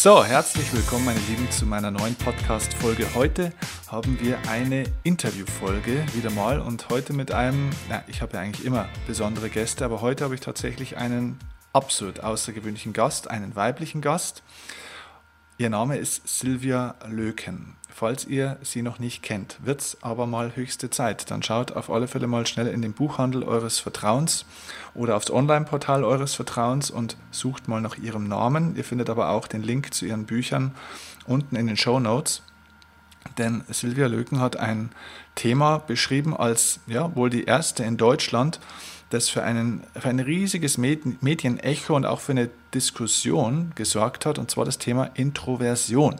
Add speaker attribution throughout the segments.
Speaker 1: So, herzlich willkommen, meine Lieben, zu meiner neuen Podcast-Folge. Heute haben wir eine Interview-Folge wieder mal und heute mit einem, na, ich habe ja eigentlich immer besondere Gäste, aber heute habe ich tatsächlich einen absolut außergewöhnlichen Gast, einen weiblichen Gast. Ihr Name ist Silvia Löken. Falls ihr sie noch nicht kennt, wird es aber mal höchste Zeit. Dann schaut auf alle Fälle mal schnell in den Buchhandel eures Vertrauens oder aufs Online-Portal eures Vertrauens und sucht mal nach ihrem Namen. Ihr findet aber auch den Link zu ihren Büchern unten in den Show Notes. Denn Silvia Löken hat ein Thema beschrieben als ja, wohl die erste in Deutschland, das für, einen, für ein riesiges Medienecho und auch für eine Diskussion gesorgt hat, und zwar das Thema Introversion.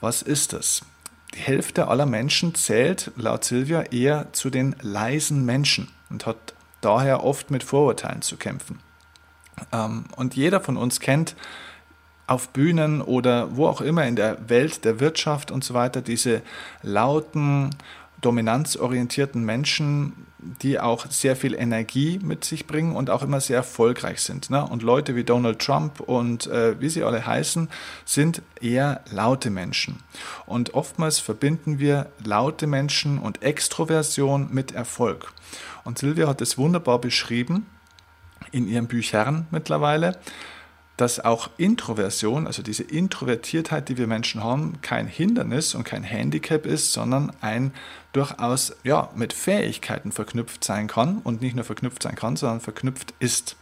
Speaker 1: Was ist das? Die Hälfte aller Menschen zählt laut Silvia eher zu den leisen Menschen und hat daher oft mit Vorurteilen zu kämpfen. Ähm, und jeder von uns kennt auf Bühnen oder wo auch immer in der Welt der Wirtschaft und so weiter diese lauten, dominanzorientierten Menschen, die auch sehr viel Energie mit sich bringen und auch immer sehr erfolgreich sind. Ne? Und Leute wie Donald Trump und äh, wie sie alle heißen, sind eher laute Menschen. Und oftmals verbinden wir laute Menschen und Extroversion mit Erfolg. Und Silvia hat es wunderbar beschrieben in ihren Büchern mittlerweile, dass auch Introversion, also diese Introvertiertheit, die wir Menschen haben, kein Hindernis und kein Handicap ist, sondern ein durchaus ja, mit Fähigkeiten verknüpft sein kann und nicht nur verknüpft sein kann, sondern verknüpft ist.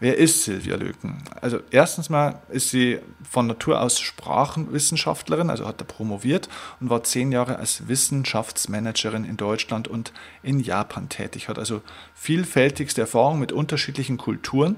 Speaker 1: Wer ist Silvia Löken? Also erstens mal ist sie von Natur aus Sprachenwissenschaftlerin, also hat er promoviert und war zehn Jahre als Wissenschaftsmanagerin in Deutschland und in Japan tätig, hat also vielfältigste Erfahrung mit unterschiedlichen Kulturen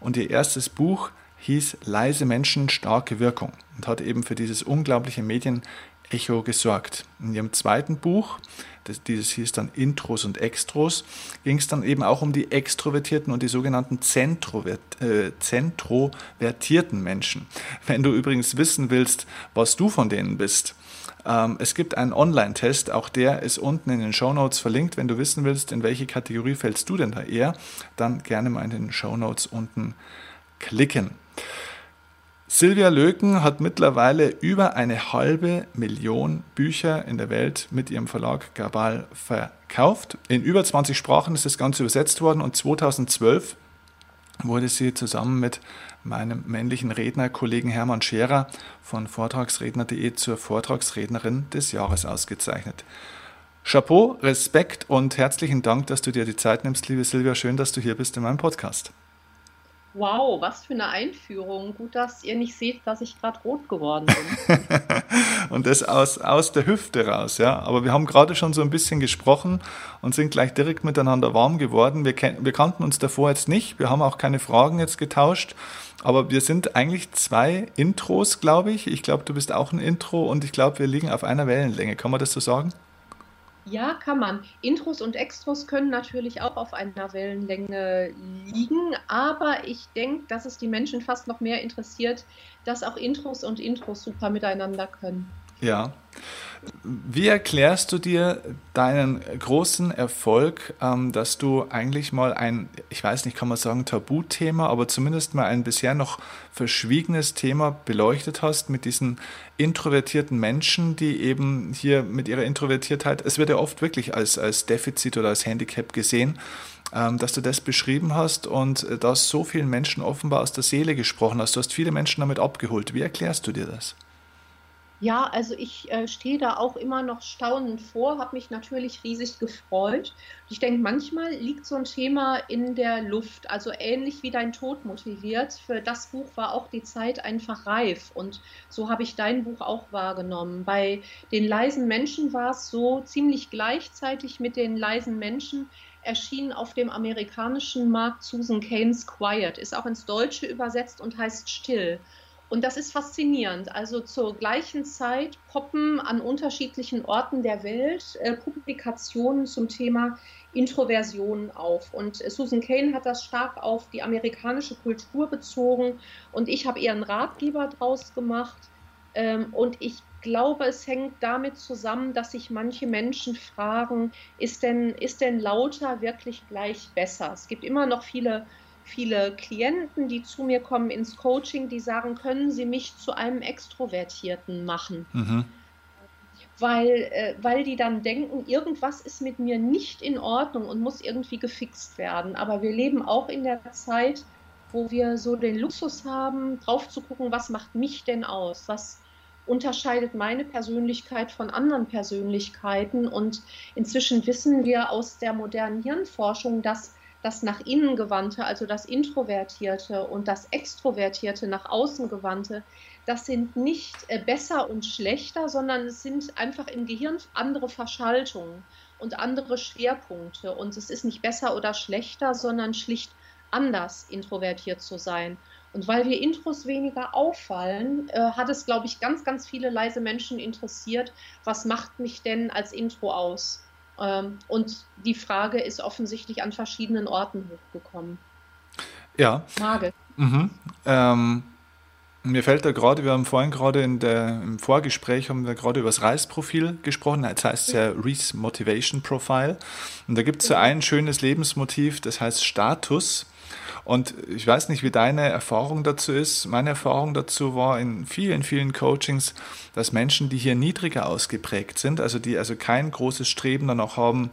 Speaker 1: und ihr erstes Buch hieß Leise Menschen, starke Wirkung und hat eben für dieses unglaubliche Medienecho gesorgt. In ihrem zweiten Buch, das, dieses hieß dann Intros und Extros, ging es dann eben auch um die extrovertierten und die sogenannten Zentrovert, äh, zentrovertierten Menschen. Wenn du übrigens wissen willst, was du von denen bist, ähm, es gibt einen Online-Test, auch der ist unten in den Show Notes verlinkt. Wenn du wissen willst, in welche Kategorie fällst du denn da eher, dann gerne mal in den Show Notes unten klicken. Silvia Löken hat mittlerweile über eine halbe Million Bücher in der Welt mit ihrem Verlag Gabal verkauft. In über 20 Sprachen ist das Ganze übersetzt worden und 2012 wurde sie zusammen mit meinem männlichen Rednerkollegen Hermann Scherer von Vortragsredner.de zur Vortragsrednerin des Jahres ausgezeichnet. Chapeau, Respekt und herzlichen Dank, dass du dir die Zeit nimmst, liebe Silvia. Schön, dass du hier bist in meinem Podcast.
Speaker 2: Wow, was für eine Einführung. Gut, dass ihr nicht seht, dass ich gerade rot geworden bin.
Speaker 1: und das aus, aus der Hüfte raus, ja. Aber wir haben gerade schon so ein bisschen gesprochen und sind gleich direkt miteinander warm geworden. Wir, wir kannten uns davor jetzt nicht. Wir haben auch keine Fragen jetzt getauscht. Aber wir sind eigentlich zwei Intros, glaube ich. Ich glaube, du bist auch ein Intro und ich glaube, wir liegen auf einer Wellenlänge. Kann man das so sagen?
Speaker 2: Ja, kann man. Intros und Extros können natürlich auch auf einer Wellenlänge liegen, aber ich denke, dass es die Menschen fast noch mehr interessiert, dass auch Intros und Intros super miteinander können.
Speaker 1: Ja. Wie erklärst du dir deinen großen Erfolg, ähm, dass du eigentlich mal ein, ich weiß nicht, kann man sagen Tabuthema, aber zumindest mal ein bisher noch verschwiegenes Thema beleuchtet hast mit diesen introvertierten Menschen, die eben hier mit ihrer Introvertiertheit, es wird ja oft wirklich als, als Defizit oder als Handicap gesehen, ähm, dass du das beschrieben hast und äh, dass so vielen Menschen offenbar aus der Seele gesprochen hast. Du hast viele Menschen damit abgeholt. Wie erklärst du dir das?
Speaker 2: Ja, also ich äh, stehe da auch immer noch staunend vor, habe mich natürlich riesig gefreut. Ich denke, manchmal liegt so ein Thema in der Luft, also ähnlich wie dein Tod motiviert. Für das Buch war auch die Zeit einfach reif und so habe ich dein Buch auch wahrgenommen. Bei den leisen Menschen war es so ziemlich gleichzeitig mit den leisen Menschen erschien auf dem amerikanischen Markt Susan Keynes Quiet, ist auch ins Deutsche übersetzt und heißt Still. Und das ist faszinierend. Also zur gleichen Zeit poppen an unterschiedlichen Orten der Welt äh, Publikationen zum Thema Introversion auf. Und äh, Susan Kane hat das stark auf die amerikanische Kultur bezogen und ich habe einen Ratgeber draus gemacht. Ähm, und ich glaube, es hängt damit zusammen, dass sich manche Menschen fragen, ist denn, ist denn lauter wirklich gleich besser? Es gibt immer noch viele viele Klienten, die zu mir kommen ins Coaching, die sagen, können Sie mich zu einem Extrovertierten machen? Mhm. Weil, äh, weil die dann denken, irgendwas ist mit mir nicht in Ordnung und muss irgendwie gefixt werden. Aber wir leben auch in der Zeit, wo wir so den Luxus haben, drauf zu gucken, was macht mich denn aus? Was unterscheidet meine Persönlichkeit von anderen Persönlichkeiten? Und inzwischen wissen wir aus der modernen Hirnforschung, dass das nach innen gewandte, also das Introvertierte und das Extrovertierte nach außen gewandte, das sind nicht äh, besser und schlechter, sondern es sind einfach im Gehirn andere Verschaltungen und andere Schwerpunkte. Und es ist nicht besser oder schlechter, sondern schlicht anders introvertiert zu sein. Und weil wir Intros weniger auffallen, äh, hat es, glaube ich, ganz, ganz viele leise Menschen interessiert, was macht mich denn als Intro aus? Ähm, und die Frage ist offensichtlich an verschiedenen Orten hochgekommen.
Speaker 1: Ja. Frage. Mhm. Ähm, mir fällt da gerade, wir haben vorhin gerade in der, im Vorgespräch haben wir gerade über das Reisprofil gesprochen, das heißt ja Reese Motivation Profile. Und da gibt es so ein schönes Lebensmotiv, das heißt Status. Und ich weiß nicht, wie deine Erfahrung dazu ist. Meine Erfahrung dazu war in vielen, vielen Coachings, dass Menschen, die hier niedriger ausgeprägt sind, also die also kein großes Streben danach haben,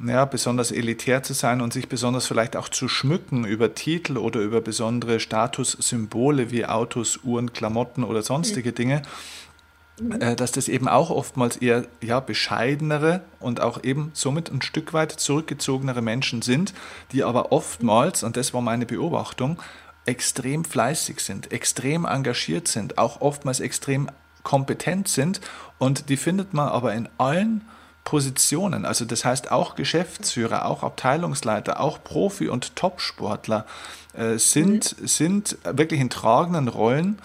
Speaker 1: ja, besonders elitär zu sein und sich besonders vielleicht auch zu schmücken über Titel oder über besondere Statussymbole wie Autos, Uhren, Klamotten oder sonstige mhm. Dinge, äh, dass das eben auch oftmals eher ja, bescheidenere und auch eben somit ein Stück weit zurückgezogenere Menschen sind, die aber oftmals, und das war meine Beobachtung, extrem fleißig sind, extrem engagiert sind, auch oftmals extrem kompetent sind. Und die findet man aber in allen Positionen, also das heißt auch Geschäftsführer, auch Abteilungsleiter, auch Profi- und Topsportler äh, sind, mhm. sind wirklich in tragenden Rollen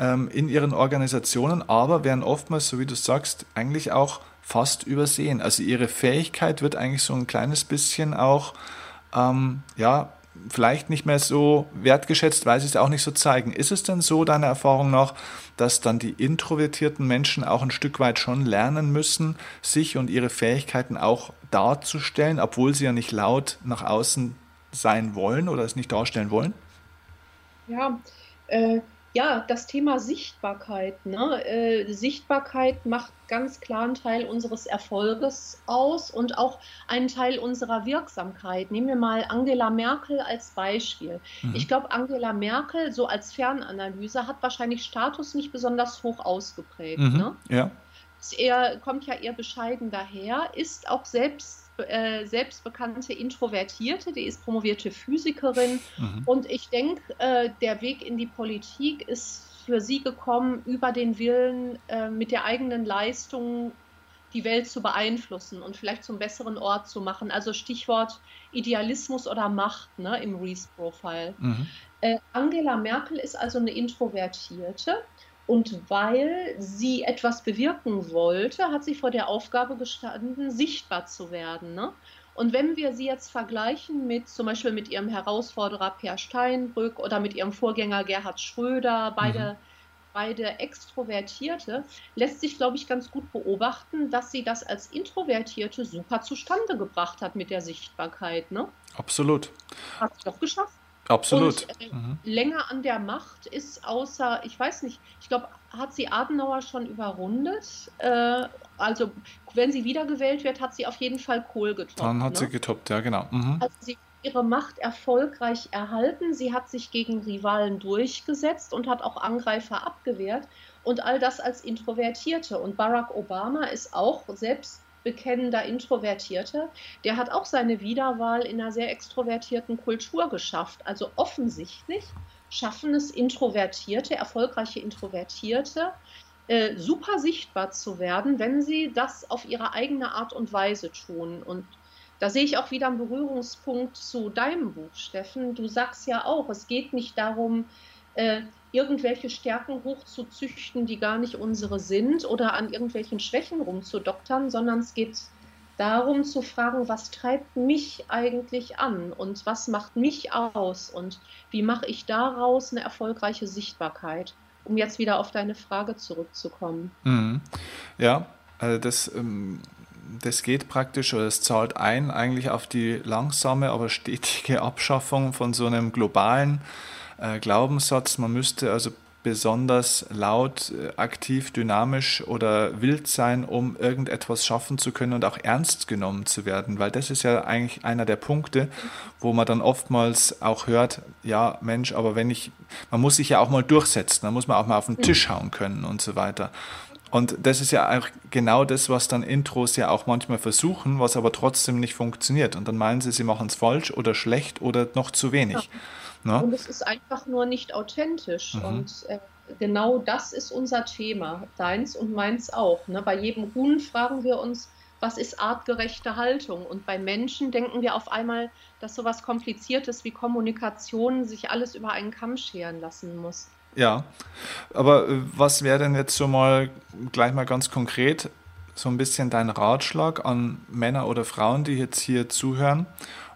Speaker 1: ähm, in ihren Organisationen, aber werden oftmals, so wie du sagst, eigentlich auch fast übersehen. Also ihre Fähigkeit wird eigentlich so ein kleines bisschen auch, ähm, ja, vielleicht nicht mehr so wertgeschätzt, weil sie es auch nicht so zeigen. Ist es denn so, deiner Erfahrung nach, dass dann die introvertierten Menschen auch ein Stück weit schon lernen müssen, sich und ihre Fähigkeiten auch darzustellen, obwohl sie ja nicht laut nach außen sein wollen oder es nicht darstellen wollen?
Speaker 2: Ja, äh, ja, das Thema Sichtbarkeit. Ne? Äh, Sichtbarkeit macht ganz klar einen Teil unseres Erfolges aus und auch einen Teil unserer Wirksamkeit. Nehmen wir mal Angela Merkel als Beispiel. Mhm. Ich glaube, Angela Merkel, so als Fernanalyse, hat wahrscheinlich Status nicht besonders hoch ausgeprägt. Mhm. Ne? Ja. Er kommt ja eher bescheiden daher, ist auch selbst äh, selbstbekannte Introvertierte, die ist promovierte Physikerin. Mhm. Und ich denke, äh, der Weg in die Politik ist für sie gekommen über den Willen, äh, mit der eigenen Leistung die Welt zu beeinflussen und vielleicht zum besseren Ort zu machen. Also Stichwort Idealismus oder Macht ne, im Reese-Profile. Mhm. Angela Merkel ist also eine Introvertierte und weil sie etwas bewirken wollte, hat sie vor der Aufgabe gestanden, sichtbar zu werden. Ne? Und wenn wir sie jetzt vergleichen mit zum Beispiel mit ihrem Herausforderer Per Steinbrück oder mit ihrem Vorgänger Gerhard Schröder, beide, mhm. beide Extrovertierte, lässt sich, glaube ich, ganz gut beobachten, dass sie das als Introvertierte super zustande gebracht hat mit der Sichtbarkeit. Ne?
Speaker 1: Absolut.
Speaker 2: Hat sie doch geschafft.
Speaker 1: Absolut.
Speaker 2: Und, äh, mhm. Länger an der Macht ist außer, ich weiß nicht, ich glaube, hat sie Adenauer schon überrundet? Äh, also, wenn sie wiedergewählt wird, hat sie auf jeden Fall Kohl getoppt.
Speaker 1: Dann hat ne? sie getoppt, ja, genau. Mhm.
Speaker 2: Also, sie ihre Macht erfolgreich erhalten. Sie hat sich gegen Rivalen durchgesetzt und hat auch Angreifer abgewehrt. Und all das als Introvertierte. Und Barack Obama ist auch selbst bekennender Introvertierter, der hat auch seine Wiederwahl in einer sehr extrovertierten Kultur geschafft. Also offensichtlich schaffen es Introvertierte, erfolgreiche Introvertierte, äh, super sichtbar zu werden, wenn sie das auf ihre eigene Art und Weise tun. Und da sehe ich auch wieder einen Berührungspunkt zu deinem Buch, Steffen. Du sagst ja auch, es geht nicht darum, äh, irgendwelche Stärken hochzuzüchten, die gar nicht unsere sind oder an irgendwelchen Schwächen rumzudoktern, sondern es geht darum zu fragen, was treibt mich eigentlich an und was macht mich aus und wie mache ich daraus eine erfolgreiche Sichtbarkeit, um jetzt wieder auf deine Frage zurückzukommen.
Speaker 1: Mhm. Ja, also das ähm, das geht praktisch oder es zahlt ein eigentlich auf die langsame, aber stetige Abschaffung von so einem globalen äh, Glaubenssatz. Man müsste also besonders laut, äh, aktiv, dynamisch oder wild sein, um irgendetwas schaffen zu können und auch ernst genommen zu werden. Weil das ist ja eigentlich einer der Punkte, wo man dann oftmals auch hört, ja Mensch, aber wenn ich, man muss sich ja auch mal durchsetzen, dann muss man auch mal auf den Tisch hauen können und so weiter. Und das ist ja auch genau das, was dann Intros ja auch manchmal versuchen, was aber trotzdem nicht funktioniert. Und dann meinen sie, sie machen es falsch oder schlecht oder noch zu wenig. Ja.
Speaker 2: Ne? Und es ist einfach nur nicht authentisch. Mhm. Und äh, genau das ist unser Thema, deins und meins auch. Ne? Bei jedem Huhn fragen wir uns, was ist artgerechte Haltung? Und bei Menschen denken wir auf einmal, dass so was Kompliziertes wie Kommunikation sich alles über einen Kamm scheren lassen muss.
Speaker 1: Ja, aber äh, was wäre denn jetzt so mal gleich mal ganz konkret so ein bisschen dein Ratschlag an Männer oder Frauen, die jetzt hier zuhören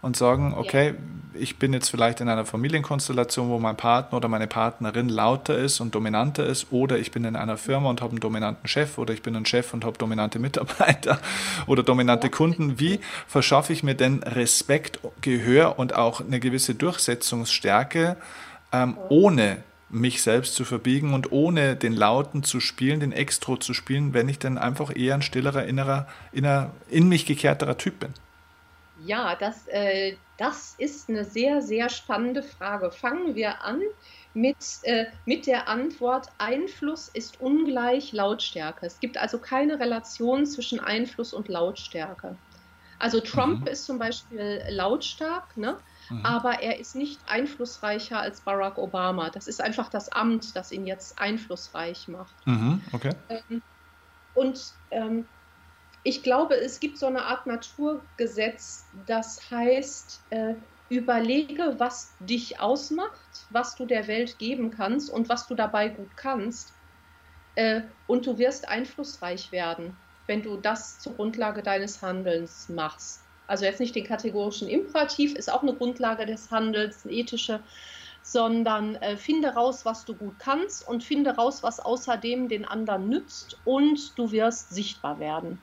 Speaker 1: und sagen, okay, ich bin jetzt vielleicht in einer Familienkonstellation, wo mein Partner oder meine Partnerin lauter ist und dominanter ist, oder ich bin in einer Firma und habe einen dominanten Chef, oder ich bin ein Chef und habe dominante Mitarbeiter oder dominante Kunden. Wie verschaffe ich mir denn Respekt, Gehör und auch eine gewisse Durchsetzungsstärke, ähm, ohne mich selbst zu verbiegen und ohne den Lauten zu spielen, den Extro zu spielen, wenn ich dann einfach eher ein stillerer, innerer, inner, in mich gekehrterer Typ bin?
Speaker 2: Ja, das, äh, das ist eine sehr, sehr spannende Frage. Fangen wir an mit, äh, mit der Antwort, Einfluss ist ungleich Lautstärke. Es gibt also keine Relation zwischen Einfluss und Lautstärke. Also Trump mhm. ist zum Beispiel lautstark, ne? Mhm. aber er ist nicht einflussreicher als Barack Obama. Das ist einfach das Amt, das ihn jetzt einflussreich macht.
Speaker 1: Mhm. Okay.
Speaker 2: Ähm, und ähm, ich glaube, es gibt so eine Art Naturgesetz, das heißt, äh, überlege, was dich ausmacht, was du der Welt geben kannst und was du dabei gut kannst. Äh, und du wirst einflussreich werden, wenn du das zur Grundlage deines Handelns machst also jetzt nicht den kategorischen Imperativ, ist auch eine Grundlage des Handels, eine ethische, sondern äh, finde raus, was du gut kannst und finde raus, was außerdem den anderen nützt und du wirst sichtbar werden.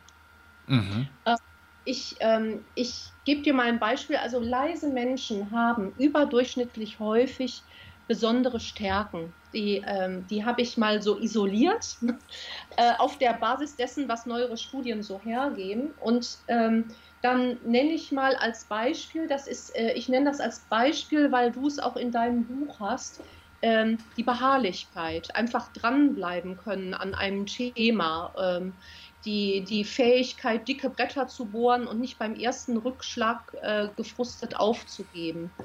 Speaker 2: Mhm. Äh, ich, ähm, ich gebe dir mal ein Beispiel. Also leise Menschen haben überdurchschnittlich häufig besondere Stärken. Die, ähm, die habe ich mal so isoliert äh, auf der Basis dessen, was neuere Studien so hergeben. Und ähm, dann nenne ich mal als Beispiel, das ist, äh, ich nenne das als Beispiel, weil du es auch in deinem Buch hast, ähm, die Beharrlichkeit, einfach dranbleiben können an einem Thema, ähm, die, die Fähigkeit, dicke Bretter zu bohren und nicht beim ersten Rückschlag äh, gefrustet aufzugeben.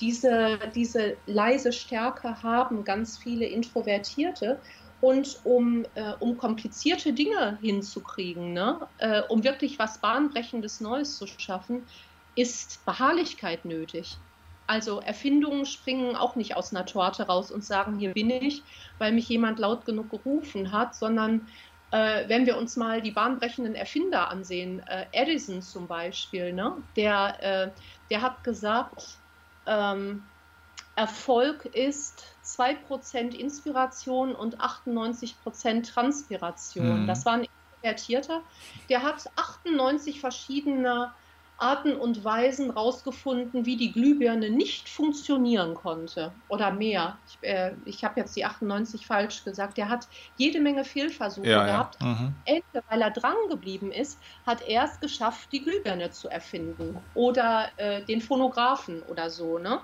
Speaker 2: Diese, diese leise Stärke haben ganz viele Introvertierte und um, äh, um komplizierte Dinge hinzukriegen, ne? Äh, um wirklich was Bahnbrechendes Neues zu schaffen, ist Beharrlichkeit nötig. Also Erfindungen springen auch nicht aus einer Torte raus und sagen, hier bin ich, weil mich jemand laut genug gerufen hat, sondern äh, wenn wir uns mal die bahnbrechenden Erfinder ansehen, äh, Edison zum Beispiel, ne? der, äh, der hat gesagt, ähm, Erfolg ist 2% Inspiration und 98% Transpiration. Mhm. Das war ein Introvertierter. Der hat 98 verschiedene Arten und Weisen rausgefunden, wie die Glühbirne nicht funktionieren konnte oder mehr. Ich, äh, ich habe jetzt die 98 falsch gesagt. Der hat jede Menge Fehlversuche ja, gehabt. Ja. Mhm. Ende, weil er dran geblieben ist, hat er es geschafft, die Glühbirne zu erfinden oder äh, den Phonographen oder so. Ne?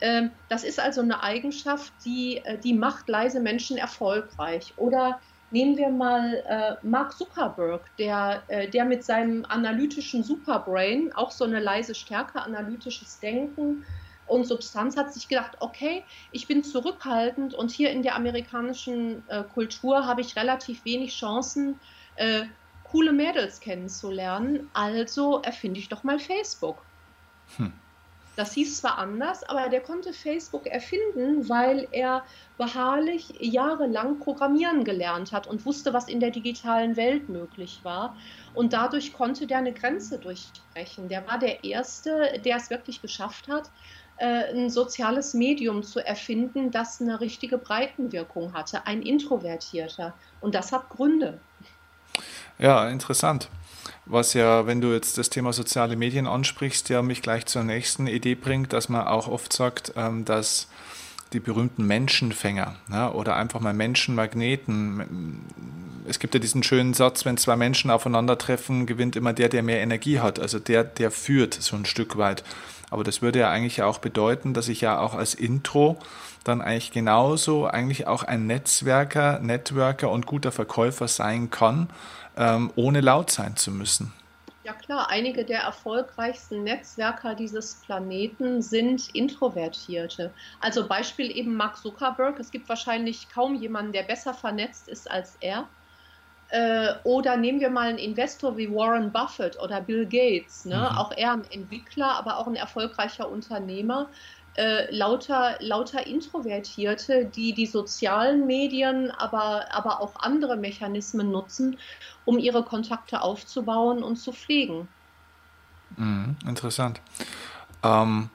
Speaker 2: Ähm, das ist also eine Eigenschaft, die, äh, die macht leise Menschen erfolgreich. Oder nehmen wir mal äh, Mark Zuckerberg, der, äh, der mit seinem analytischen Superbrain, auch so eine leise Stärke, analytisches Denken und Substanz, hat sich gedacht, okay, ich bin zurückhaltend und hier in der amerikanischen Kultur habe ich relativ wenig Chancen, coole Mädels kennenzulernen, also erfinde ich doch mal Facebook. Hm. Das hieß zwar anders, aber der konnte Facebook erfinden, weil er beharrlich jahrelang Programmieren gelernt hat und wusste, was in der digitalen Welt möglich war. Und dadurch konnte der eine Grenze durchbrechen. Der war der Erste, der es wirklich geschafft hat, äh, ein soziales Medium zu erfinden, das eine richtige Breitenwirkung hatte, ein Introvertierter. Und das hat Gründe.
Speaker 1: Ja, interessant. Was ja, wenn du jetzt das Thema soziale Medien ansprichst, ja mich gleich zur nächsten Idee bringt, dass man auch oft sagt, ähm, dass die berühmten Menschenfänger ja, oder einfach mal Menschenmagneten. Es gibt ja diesen schönen Satz, wenn zwei Menschen aufeinandertreffen, gewinnt immer der, der mehr Energie hat, also der, der führt so ein Stück weit. Aber das würde ja eigentlich auch bedeuten, dass ich ja auch als Intro dann eigentlich genauso eigentlich auch ein Netzwerker, Networker und guter Verkäufer sein kann, ähm, ohne laut sein zu müssen.
Speaker 2: Ja klar, einige der erfolgreichsten Netzwerker dieses Planeten sind Introvertierte. Also Beispiel eben Mark Zuckerberg. Es gibt wahrscheinlich kaum jemanden, der besser vernetzt ist als er. Äh, oder nehmen wir mal einen Investor wie Warren Buffett oder Bill Gates. Ne? Mhm. Auch er ein Entwickler, aber auch ein erfolgreicher Unternehmer äh, lauter, lauter Introvertierte, die die sozialen Medien, aber, aber auch andere Mechanismen nutzen, um ihre Kontakte aufzubauen und zu pflegen.
Speaker 1: Mhm, interessant. Ähm,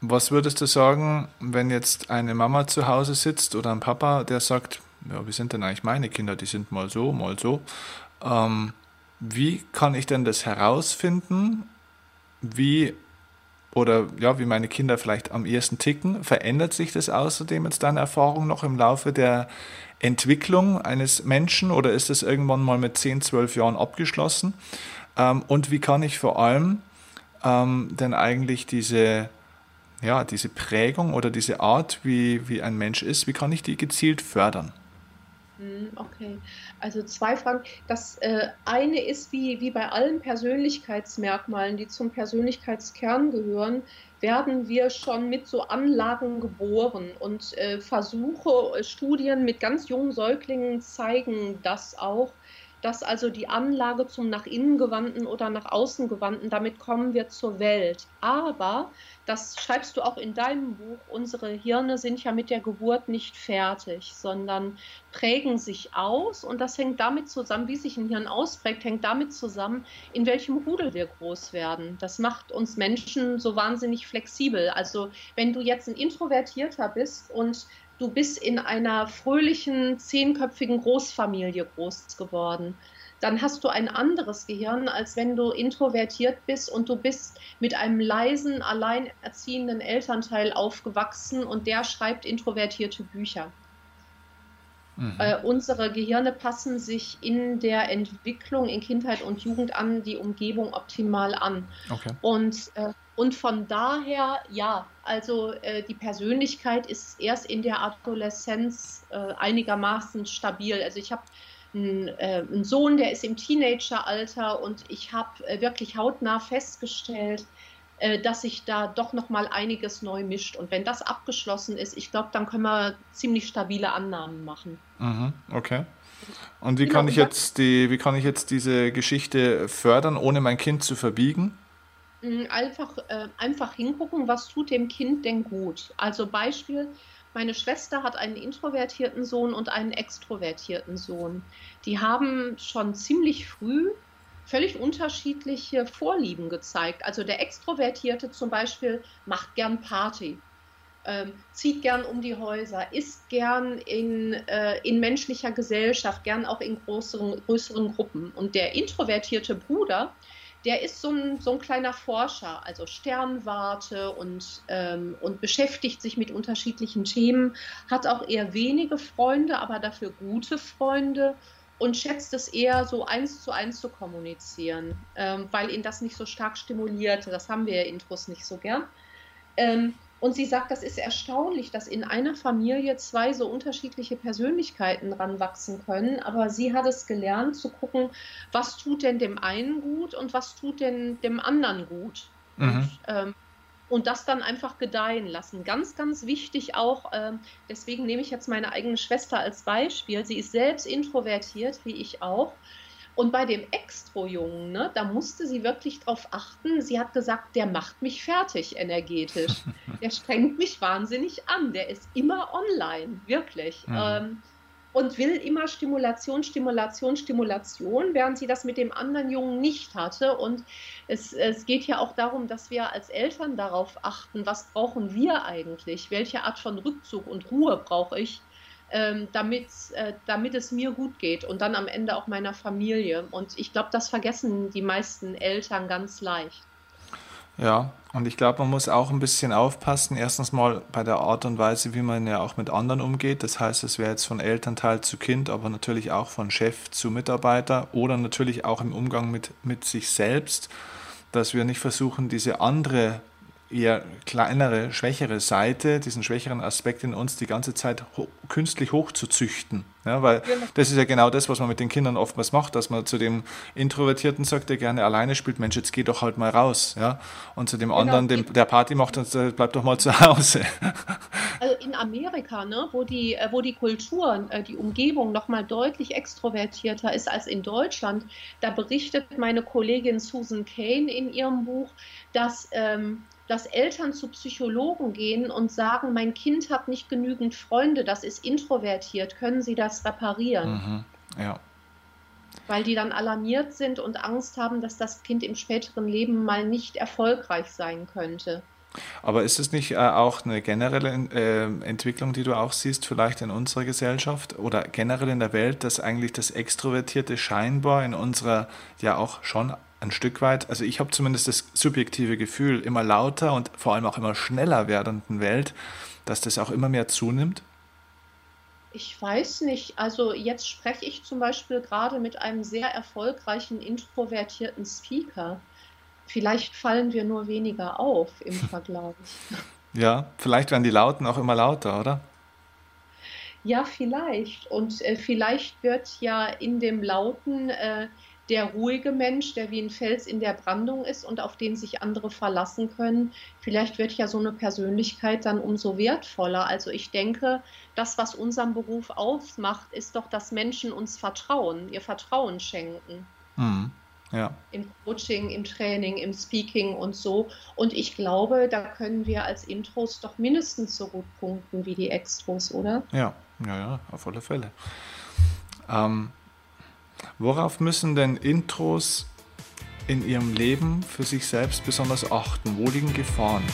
Speaker 1: was würdest du sagen, wenn jetzt eine Mama zu Hause sitzt oder ein Papa, der sagt, ja, wie sind denn eigentlich meine Kinder? Die sind mal so, mal so. Ähm, wie kann ich denn das herausfinden? Wie oder ja, wie meine Kinder vielleicht am ersten ticken, verändert sich das außerdem jetzt deine Erfahrung noch im Laufe der Entwicklung eines Menschen oder ist das irgendwann mal mit 10, 12 Jahren abgeschlossen? Ähm, und wie kann ich vor allem ähm, denn eigentlich diese, ja, diese Prägung oder diese Art, wie, wie ein Mensch ist, wie kann ich die gezielt fördern?
Speaker 2: Hm, okay, also zwei Fragen. Das äh, eine ist, wie, wie bei allen Persönlichkeitsmerkmalen, die zum Persönlichkeitskern gehören, werden wir schon mit so Anlagen geboren. Und äh, Versuche, äh, Studien mit ganz jungen Säuglingen zeigen das auch, dass also die Anlage zum nach innen gewandten oder nach außen gewandten, damit kommen wir zur Welt. Aber, das schreibst du auch in deinem Buch, unsere Hirne sind ja mit der Geburt nicht fertig, sondern prägen sich aus und das hängt damit zusammen, wie sich ein Hirn ausprägt, hängt damit zusammen, in welchem Rudel wir groß werden. Das macht uns Menschen so wahnsinnig flexibel. Also wenn du jetzt ein Introvertierter bist und du bist in einer fröhlichen, zehnköpfigen Großfamilie groß geworden. Dann hast du ein anderes Gehirn, als wenn du introvertiert bist und du bist mit einem leisen, alleinerziehenden Elternteil aufgewachsen und der schreibt introvertierte Bücher. Mhm. Äh, unsere Gehirne passen sich in der Entwicklung in Kindheit und Jugend an die Umgebung optimal an. Okay. Und, äh, und von daher, ja, also äh, die Persönlichkeit ist erst in der Adoleszenz äh, einigermaßen stabil. Also ich habe einen, äh, einen, Sohn, der ist im Teenageralter und ich habe äh, wirklich hautnah festgestellt, äh, dass sich da doch noch mal einiges neu mischt. Und wenn das abgeschlossen ist, ich glaube, dann können wir ziemlich stabile Annahmen machen.
Speaker 1: Mhm, okay. Und wie genau, kann ich jetzt die, wie kann ich jetzt diese Geschichte fördern, ohne mein Kind zu verbiegen?
Speaker 2: Mm, einfach, äh, einfach hingucken, was tut dem Kind denn gut. Also Beispiel, meine Schwester hat einen introvertierten Sohn und einen extrovertierten Sohn. Die haben schon ziemlich früh völlig unterschiedliche Vorlieben gezeigt. Also der Extrovertierte zum Beispiel macht gern Party, ähm, zieht gern um die Häuser, ist gern in, äh, in menschlicher Gesellschaft, gern auch in größeren, größeren Gruppen. Und der introvertierte Bruder, der ist so ein, so ein kleiner Forscher, also Sternwarte und, ähm, und beschäftigt sich mit unterschiedlichen Themen, hat auch eher wenige Freunde, aber dafür gute Freunde und schätzt es eher so eins zu eins zu kommunizieren, ähm, weil ihn das nicht so stark stimuliert. Das haben wir ja Intros nicht so gern. Ähm, und sie sagt, das ist erstaunlich, dass in einer Familie zwei so unterschiedliche Persönlichkeiten ranwachsen können. Aber sie hat es gelernt zu gucken, was tut denn dem einen gut und was tut denn dem anderen gut. Mhm. Und, ähm, und das dann einfach gedeihen lassen. Ganz, ganz wichtig auch, äh, deswegen nehme ich jetzt meine eigene Schwester als Beispiel. Sie ist selbst introvertiert, wie ich auch. Und bei dem Extro-Jungen, ne, da musste sie wirklich drauf achten. Sie hat gesagt, der macht mich fertig energetisch. der strengt mich wahnsinnig an. Der ist immer online, wirklich. Mhm. Ähm, und will immer Stimulation, Stimulation, Stimulation, während sie das mit dem anderen Jungen nicht hatte. Und es, es geht ja auch darum, dass wir als Eltern darauf achten, was brauchen wir eigentlich? Welche Art von Rückzug und Ruhe brauche ich? ähm, damit, äh, damit es mir gut geht und dann am Ende auch meiner Familie. Und ich glaube, das vergessen die meisten Eltern ganz leicht.
Speaker 1: Ja, und ich glaube, man muss auch ein bisschen aufpassen. Erstens mal bei der Art und Weise, wie man ja auch mit anderen umgeht. Das heißt, es wäre jetzt von Elternteil zu Kind, aber natürlich auch von Chef zu Mitarbeiter oder natürlich auch im Umgang mit, mit sich selbst, dass wir nicht versuchen, diese andere eher kleinere, schwächere Seite, diesen schwächeren Aspekt in uns die ganze Zeit ho künstlich hochzuzüchten. Ja, weil das ist ja genau das, was man mit den Kindern oftmals macht, dass man zu dem Introvertierten sagt, der gerne alleine spielt, Mensch, jetzt geh doch halt mal raus. Ja? Und zu dem genau. anderen, dem, der Party macht, sagt, bleib doch mal zu Hause.
Speaker 2: Also in Amerika, ne, wo, die, äh, wo die Kultur, äh, die Umgebung nochmal deutlich extrovertierter ist als in Deutschland, da berichtet meine Kollegin Susan Kane in ihrem Buch, dass ähm, dass Eltern zu Psychologen gehen und sagen, mein Kind hat nicht genügend Freunde, das ist introvertiert, können Sie das reparieren?
Speaker 1: Mhm. Ja.
Speaker 2: Weil die dann alarmiert sind und Angst haben, dass das Kind im späteren Leben mal nicht erfolgreich sein könnte.
Speaker 1: Aber ist es nicht äh, auch eine generelle äh, Entwicklung, die du auch siehst, vielleicht in unserer Gesellschaft oder generell in der Welt, dass eigentlich das Extrovertierte scheinbar in unserer ja auch schon ein Stück weit, also ich habe zumindest das subjektive Gefühl, immer lauter und vor allem auch immer schneller werdenden Welt, dass das auch immer mehr zunimmt?
Speaker 2: Ich weiß nicht. Also jetzt spreche ich zum Beispiel gerade mit einem sehr erfolgreichen, introvertierten Speaker. Vielleicht fallen wir nur weniger auf im Vergleich.
Speaker 1: Ja, vielleicht werden die Lauten auch immer lauter, oder?
Speaker 2: Ja, vielleicht. Und äh, vielleicht wird ja in dem Lauten äh, der ruhige Mensch, der wie ein Fels in der Brandung ist und auf den sich andere verlassen können, vielleicht wird ja so eine Persönlichkeit dann umso wertvoller. Also ich denke, das, was unseren Beruf ausmacht, ist doch, dass Menschen uns vertrauen, ihr Vertrauen schenken.
Speaker 1: Mhm. Ja.
Speaker 2: Im Coaching, im Training, im Speaking und so. Und ich glaube, da können wir als Intros doch mindestens so gut punkten wie die Extros, oder?
Speaker 1: Ja, ja, ja, auf alle Fälle. Ähm, Worauf müssen denn Intros in ihrem Leben für sich selbst besonders achten? Wo liegen Gefahren?